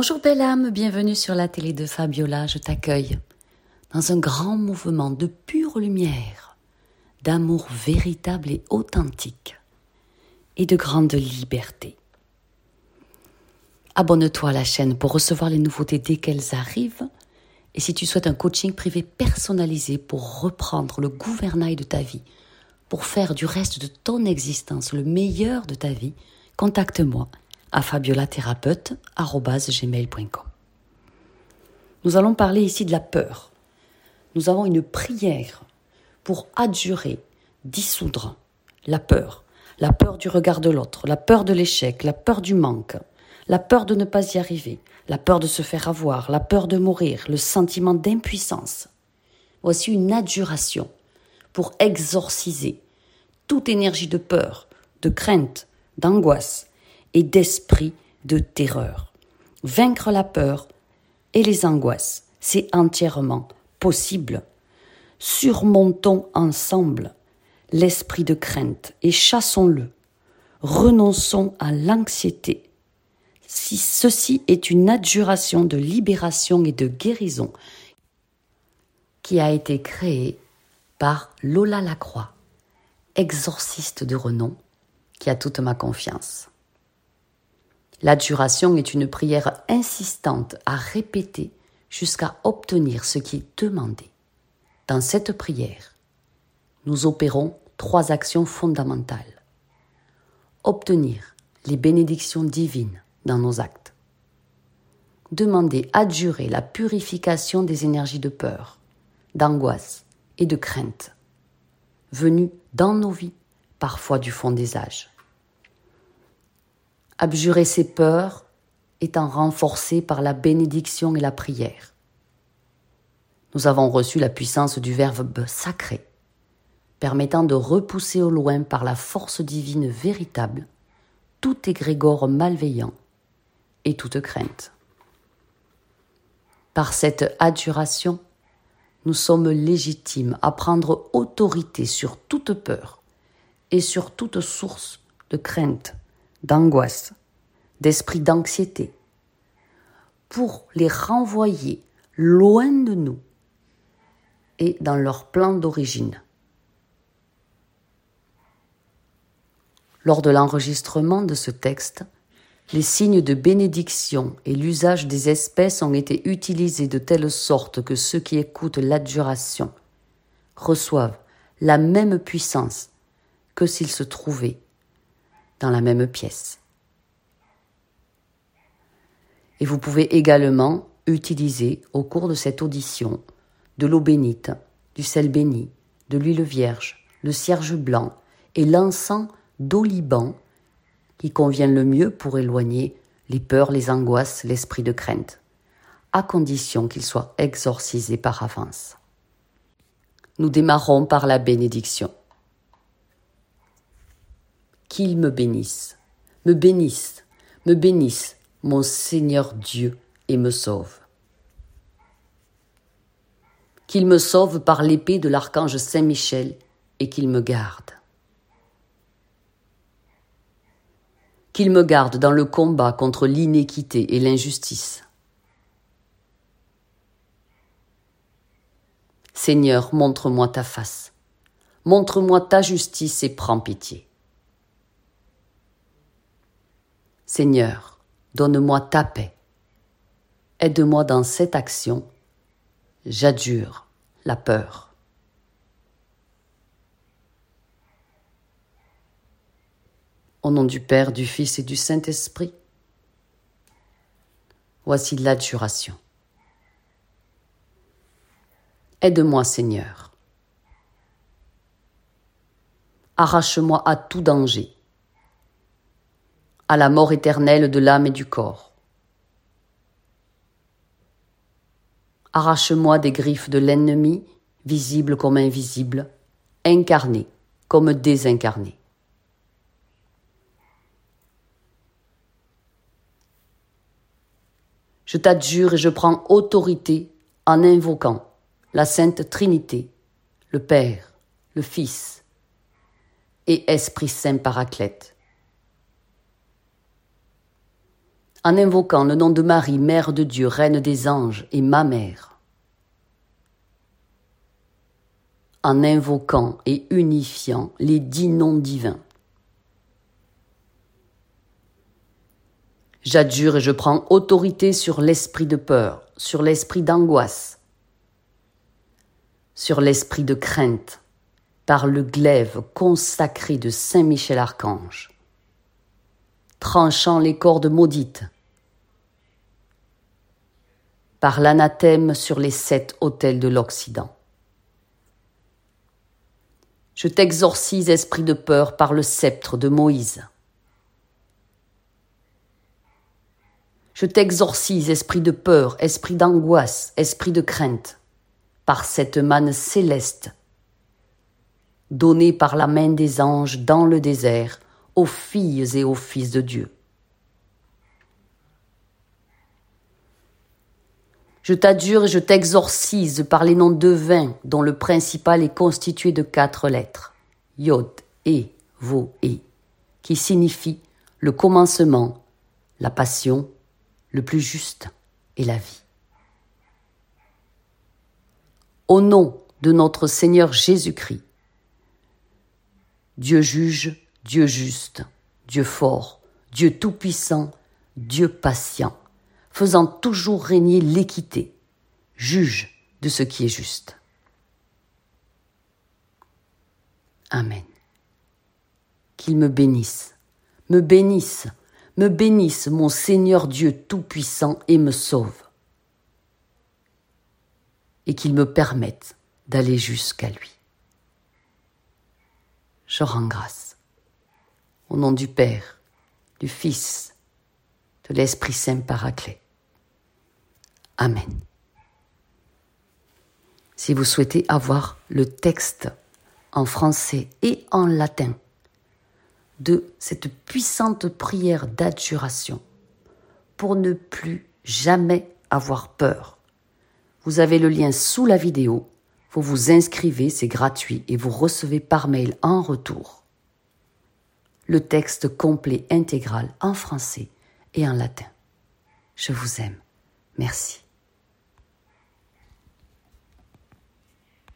Bonjour belle âme, bienvenue sur la télé de Fabiola, je t'accueille dans un grand mouvement de pure lumière, d'amour véritable et authentique et de grande liberté. Abonne-toi à la chaîne pour recevoir les nouveautés dès qu'elles arrivent et si tu souhaites un coaching privé personnalisé pour reprendre le gouvernail de ta vie, pour faire du reste de ton existence le meilleur de ta vie, contacte-moi à fabiolathérapeute.gmail.com. Nous allons parler ici de la peur. Nous avons une prière pour adjurer, dissoudre la peur. La peur du regard de l'autre, la peur de l'échec, la peur du manque, la peur de ne pas y arriver, la peur de se faire avoir, la peur de mourir, le sentiment d'impuissance. Voici une adjuration pour exorciser toute énergie de peur, de crainte, d'angoisse, et d'esprit de terreur. Vaincre la peur et les angoisses, c'est entièrement possible. Surmontons ensemble l'esprit de crainte et chassons-le. Renonçons à l'anxiété. Si ceci est une adjuration de libération et de guérison qui a été créée par Lola Lacroix, exorciste de renom, qui a toute ma confiance. L'adjuration est une prière insistante à répéter jusqu'à obtenir ce qui est demandé. Dans cette prière, nous opérons trois actions fondamentales. Obtenir les bénédictions divines dans nos actes. Demander, adjurer la purification des énergies de peur, d'angoisse et de crainte, venues dans nos vies, parfois du fond des âges. Abjurer ses peurs étant renforcé par la bénédiction et la prière. Nous avons reçu la puissance du Verbe sacré, permettant de repousser au loin par la force divine véritable tout égrégore malveillant et toute crainte. Par cette adjuration, nous sommes légitimes à prendre autorité sur toute peur et sur toute source de crainte d'angoisse, d'esprit d'anxiété, pour les renvoyer loin de nous et dans leur plan d'origine. Lors de l'enregistrement de ce texte, les signes de bénédiction et l'usage des espèces ont été utilisés de telle sorte que ceux qui écoutent l'adjuration reçoivent la même puissance que s'ils se trouvaient dans la même pièce. Et vous pouvez également utiliser au cours de cette audition de l'eau bénite, du sel béni, de l'huile vierge, le cierge blanc et l'encens d'oliban qui convient le mieux pour éloigner les peurs, les angoisses, l'esprit de crainte, à condition qu'il soit exorcisé par avance. Nous démarrons par la bénédiction qu'il me bénisse, me bénisse, me bénisse, mon Seigneur Dieu, et me sauve. Qu'il me sauve par l'épée de l'archange Saint Michel et qu'il me garde. Qu'il me garde dans le combat contre l'inéquité et l'injustice. Seigneur, montre-moi ta face, montre-moi ta justice et prends pitié. Seigneur, donne-moi ta paix. Aide-moi dans cette action. J'adjure la peur. Au nom du Père, du Fils et du Saint-Esprit, voici l'adjuration. Aide-moi, Seigneur. Arrache-moi à tout danger à la mort éternelle de l'âme et du corps. Arrache-moi des griffes de l'ennemi, visible comme invisible, incarné comme désincarné. Je t'adjure et je prends autorité en invoquant la Sainte Trinité, le Père, le Fils et Esprit Saint Paraclète en invoquant le nom de Marie, Mère de Dieu, Reine des anges et ma mère, en invoquant et unifiant les dix noms divins. J'adjure et je prends autorité sur l'esprit de peur, sur l'esprit d'angoisse, sur l'esprit de crainte, par le glaive consacré de Saint Michel Archange tranchant les cordes maudites, par l'anathème sur les sept autels de l'Occident. Je t'exorcise, esprit de peur, par le sceptre de Moïse. Je t'exorcise, esprit de peur, esprit d'angoisse, esprit de crainte, par cette manne céleste, donnée par la main des anges dans le désert aux filles et aux fils de Dieu. Je t'adjure et je t'exorcise par les noms devins dont le principal est constitué de quatre lettres, Yod, E, Vo, E, qui signifie le commencement, la passion, le plus juste et la vie. Au nom de notre Seigneur Jésus-Christ, Dieu juge Dieu juste, Dieu fort, Dieu tout-puissant, Dieu patient, faisant toujours régner l'équité, juge de ce qui est juste. Amen. Qu'il me bénisse, me bénisse, me bénisse mon Seigneur Dieu Tout-Puissant et me sauve. Et qu'il me permette d'aller jusqu'à lui. Je rends grâce. Au nom du Père, du Fils, de l'Esprit Saint Paraclet. Amen. Si vous souhaitez avoir le texte en français et en latin de cette puissante prière d'adjuration pour ne plus jamais avoir peur, vous avez le lien sous la vidéo. Vous vous inscrivez, c'est gratuit et vous recevez par mail en retour le texte complet intégral en français et en latin. Je vous aime. Merci.